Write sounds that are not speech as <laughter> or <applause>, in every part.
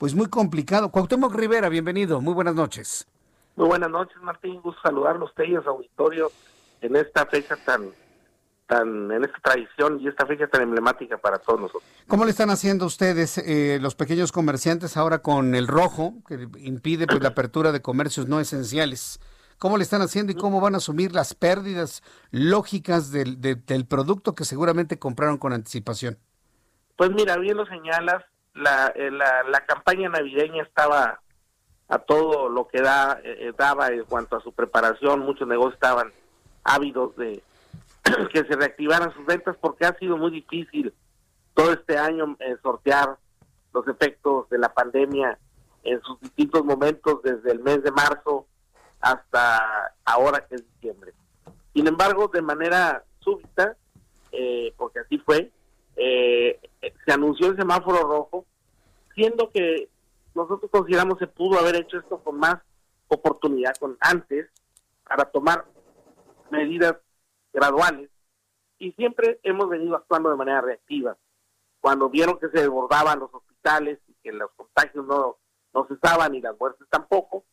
Pues muy complicado. Cuauhtémoc Rivera, bienvenido. Muy buenas noches. Muy buenas noches, Martín. Gusto saludarlos a ustedes, auditorio, en esta fecha tan, tan, en esta tradición y esta fecha tan emblemática para todos nosotros. ¿Cómo le están haciendo ustedes eh, los pequeños comerciantes ahora con el rojo, que impide pues, la apertura de comercios no esenciales? ¿Cómo le están haciendo y cómo van a asumir las pérdidas lógicas del, del producto que seguramente compraron con anticipación? Pues mira, bien lo señalas, la, eh, la, la, campaña navideña estaba a todo lo que da, eh, daba en cuanto a su preparación, muchos negocios estaban ávidos de <clears throat> que se reactivaran sus ventas porque ha sido muy difícil todo este año eh, sortear los efectos de la pandemia en sus distintos momentos desde el mes de marzo hasta ahora que es diciembre. Sin embargo, de manera súbita, porque así fue, eh, se anunció el semáforo rojo, siendo que nosotros consideramos se pudo haber hecho esto con más oportunidad, con antes, para tomar medidas graduales, y siempre hemos venido actuando de manera reactiva. Cuando vieron que se desbordaban los hospitales y que los contagios no, no cesaban y las muertes tampoco,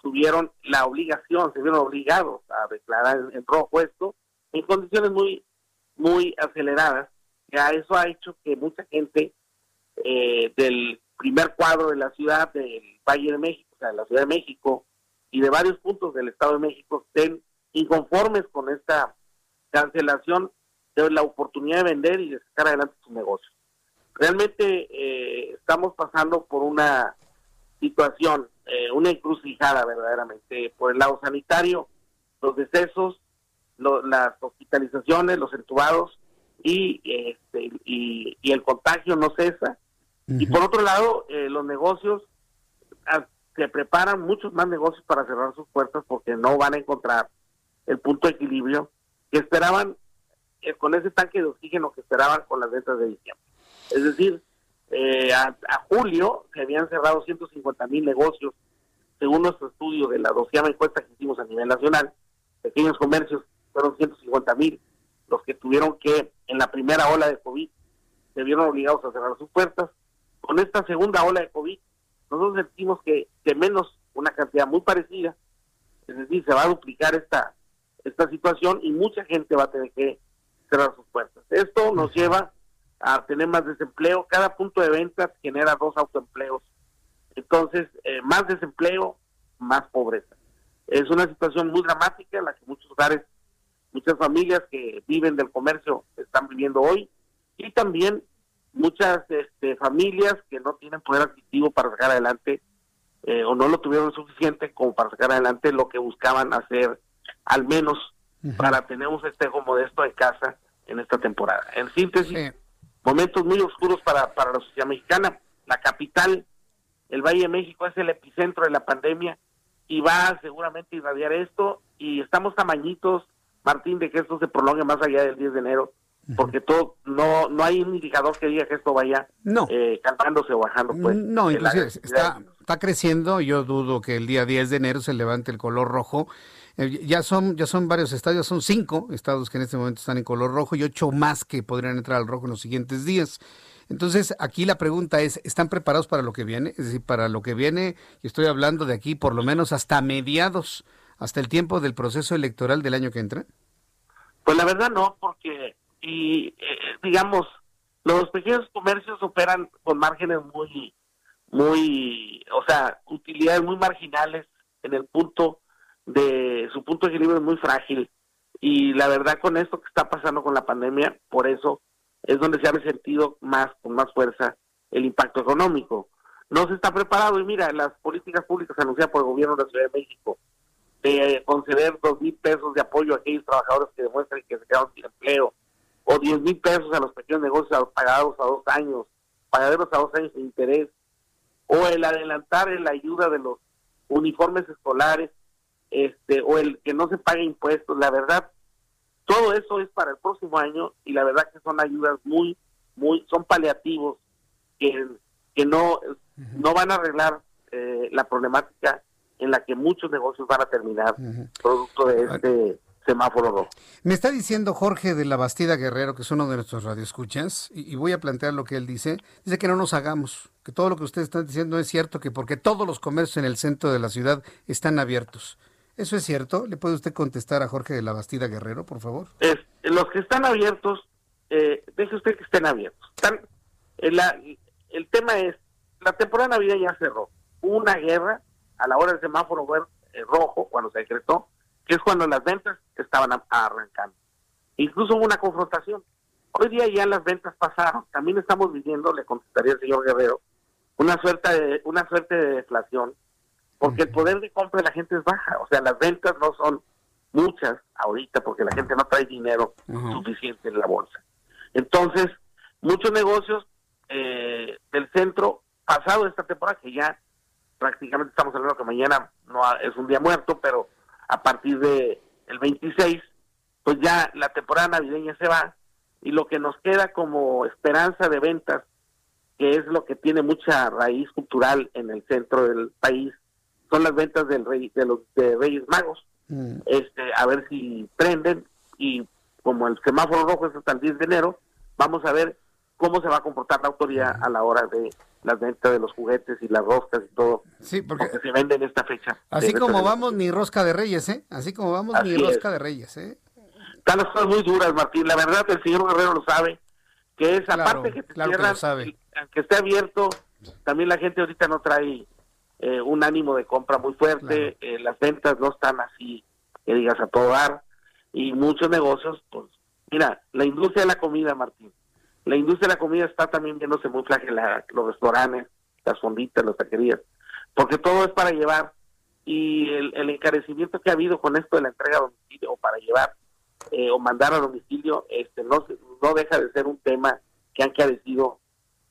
tuvieron la obligación, se vieron obligados a declarar en rojo esto en condiciones muy muy aceleradas. Ya eso ha hecho que mucha gente eh, del primer cuadro de la ciudad del Valle de México, o sea, de la Ciudad de México y de varios puntos del Estado de México estén inconformes con esta cancelación de la oportunidad de vender y de sacar adelante su negocio. Realmente eh, estamos pasando por una situación, eh, una encrucijada verdaderamente, por el lado sanitario, los decesos las hospitalizaciones, los entubados y, este, y, el contagio no cesa. Y por otro lado, eh, los negocios ah, se preparan muchos más negocios para cerrar sus puertas porque no van a encontrar el punto de equilibrio que esperaban eh, con ese tanque de oxígeno que esperaban con las ventas de diciembre. Es decir, eh, a, a, julio se habían cerrado 150 mil negocios, según nuestro estudio de la doceava encuesta que hicimos a nivel nacional, pequeños comercios fueron 150 mil los que tuvieron que, en la primera ola de COVID, se vieron obligados a cerrar sus puertas. Con esta segunda ola de COVID, nosotros sentimos que de menos una cantidad muy parecida, es decir, se va a duplicar esta, esta situación y mucha gente va a tener que cerrar sus puertas. Esto nos lleva a tener más desempleo. Cada punto de venta genera dos autoempleos. Entonces, eh, más desempleo, más pobreza. Es una situación muy dramática en la que muchos hogares muchas familias que viven del comercio están viviendo hoy y también muchas este, familias que no tienen poder adquisitivo para sacar adelante eh, o no lo tuvieron suficiente como para sacar adelante lo que buscaban hacer al menos para tener un festejo modesto en casa en esta temporada. En síntesis, momentos muy oscuros para, para la sociedad mexicana. La capital, el Valle de México, es el epicentro de la pandemia y va seguramente a irradiar esto y estamos tamañitos Martín, de que esto se prolongue más allá del 10 de enero, porque todo no no hay un indicador que diga que esto vaya no. eh, cantándose o bajando. Pues, no, inclusive está, está creciendo, yo dudo que el día 10 de enero se levante el color rojo. Eh, ya son ya son varios estados, son cinco estados que en este momento están en color rojo y ocho más que podrían entrar al rojo en los siguientes días. Entonces, aquí la pregunta es, ¿están preparados para lo que viene? Es decir, para lo que viene, y estoy hablando de aquí por lo menos hasta mediados hasta el tiempo del proceso electoral del año que entra? Pues la verdad no, porque, y eh, digamos, los pequeños comercios operan con márgenes muy, muy, o sea, utilidades muy marginales en el punto de, su punto de equilibrio es muy frágil. Y la verdad con esto que está pasando con la pandemia, por eso es donde se ha resentido más, con más fuerza, el impacto económico. No se está preparado y mira, las políticas públicas anunciadas por el gobierno de la Ciudad de México de conceder dos mil pesos de apoyo a aquellos trabajadores que demuestran que se quedaron sin empleo, o diez mil pesos a los pequeños negocios pagados a dos años, pagaderos a dos años de interés, o el adelantar la ayuda de los uniformes escolares, este, o el que no se pague impuestos, la verdad, todo eso es para el próximo año y la verdad que son ayudas muy, muy, son paliativos que, que no, no van a arreglar eh, la problemática en la que muchos negocios van a terminar producto de este semáforo rojo. Me está diciendo Jorge de la Bastida Guerrero, que es uno de nuestros radioescuchas, y, y voy a plantear lo que él dice. Dice que no nos hagamos, que todo lo que ustedes están diciendo es cierto, que porque todos los comercios en el centro de la ciudad están abiertos. ¿Eso es cierto? ¿Le puede usted contestar a Jorge de la Bastida Guerrero, por favor? Es, los que están abiertos, eh, deje usted que estén abiertos. Están, eh, el tema es, la temporada de Navidad ya cerró. Hubo una guerra a la hora del semáforo eh, rojo, cuando se decretó, que es cuando las ventas estaban arrancando. Incluso hubo una confrontación. Hoy día ya las ventas pasaron. También estamos viviendo, le contestaría el señor Guerrero, una suerte de, una suerte de deflación porque el poder de compra de la gente es baja, o sea, las ventas no son muchas ahorita porque la gente no trae dinero suficiente en la bolsa. Entonces, muchos negocios eh, del centro, pasado esta temporada, que ya prácticamente estamos hablando que mañana no es un día muerto, pero a partir de el 26, pues ya la temporada navideña se va y lo que nos queda como esperanza de ventas, que es lo que tiene mucha raíz cultural en el centro del país, son las ventas del rey, de los de Reyes Magos. Mm. Este, a ver si prenden y como el semáforo rojo es hasta el 10 de enero, vamos a ver cómo se va a comportar la autoridad a la hora de las ventas de los juguetes y las roscas y todo. Sí, porque se vende en esta fecha. Así como vamos, ni rosca de reyes, ¿eh? Así como vamos, ni rosca de reyes, ¿eh? Están las cosas muy duras, Martín. La verdad, el señor Guerrero lo sabe, que esa parte que te cierran, aunque esté abierto, también la gente ahorita no trae eh, un ánimo de compra muy fuerte, eh, las ventas no están así, que digas, a todo dar, y muchos negocios, pues, mira, la industria de la comida, Martín, la industria de la comida está también viéndose muy flagelada, los restaurantes, las fonditas, las taquerías, porque todo es para llevar, y el, encarecimiento que ha habido con esto de la entrega a domicilio, o para llevar, eh, o mandar a domicilio, este no, no deja de ser un tema que han carecido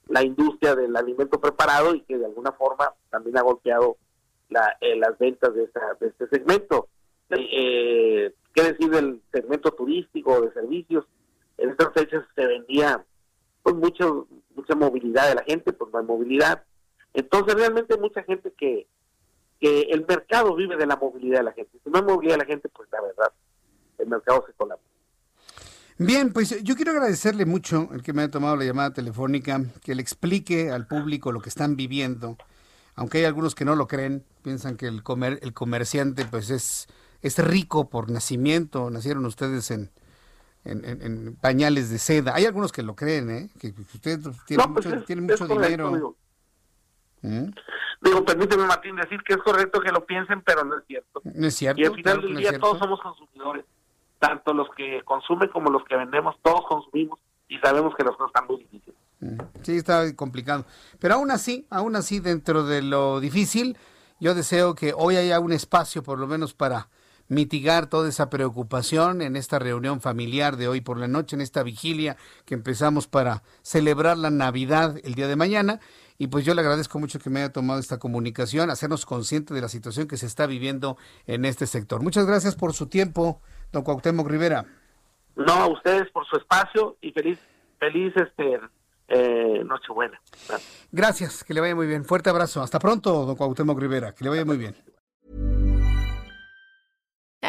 la industria del alimento preparado y que de alguna forma también ha golpeado la, eh, las ventas de, de este segmento. Eh, ¿Qué decir del segmento turístico de servicios? En estas fechas se vendía pues mucho, mucha movilidad de la gente, pues no hay movilidad. Entonces realmente mucha gente que, que el mercado vive de la movilidad de la gente. Si no hay movilidad de la gente, pues la verdad, el mercado se colapsa. Bien, pues yo quiero agradecerle mucho el que me haya tomado la llamada telefónica, que le explique al público lo que están viviendo, aunque hay algunos que no lo creen, piensan que el, comer, el comerciante pues es, es rico por nacimiento, nacieron ustedes en, en, pañales de seda. Hay algunos que lo creen, ¿eh? que ustedes tienen pues mucho, tienen mucho dinero. Digo. ¿Mm? digo. permíteme Martín decir que es correcto que lo piensen, pero no es cierto. No es cierto. Y al final del día todos somos consumidores tanto los que consumen como los que vendemos, todos consumimos y sabemos que las cosas están muy difíciles. Mm, sí, está complicado. Pero aún así, aún así, dentro de lo difícil, yo deseo que hoy haya un espacio, por lo menos, para mitigar toda esa preocupación en esta reunión familiar de hoy por la noche, en esta vigilia que empezamos para celebrar la Navidad el día de mañana. Y pues yo le agradezco mucho que me haya tomado esta comunicación, hacernos consciente de la situación que se está viviendo en este sector. Muchas gracias por su tiempo, don Cuauhtémoc Rivera. No, a ustedes por su espacio y feliz, feliz este, eh, Nochebuena. Gracias. que le vaya muy bien. Fuerte abrazo. Hasta pronto, don Cuauhtémoc Rivera, que le vaya muy bien.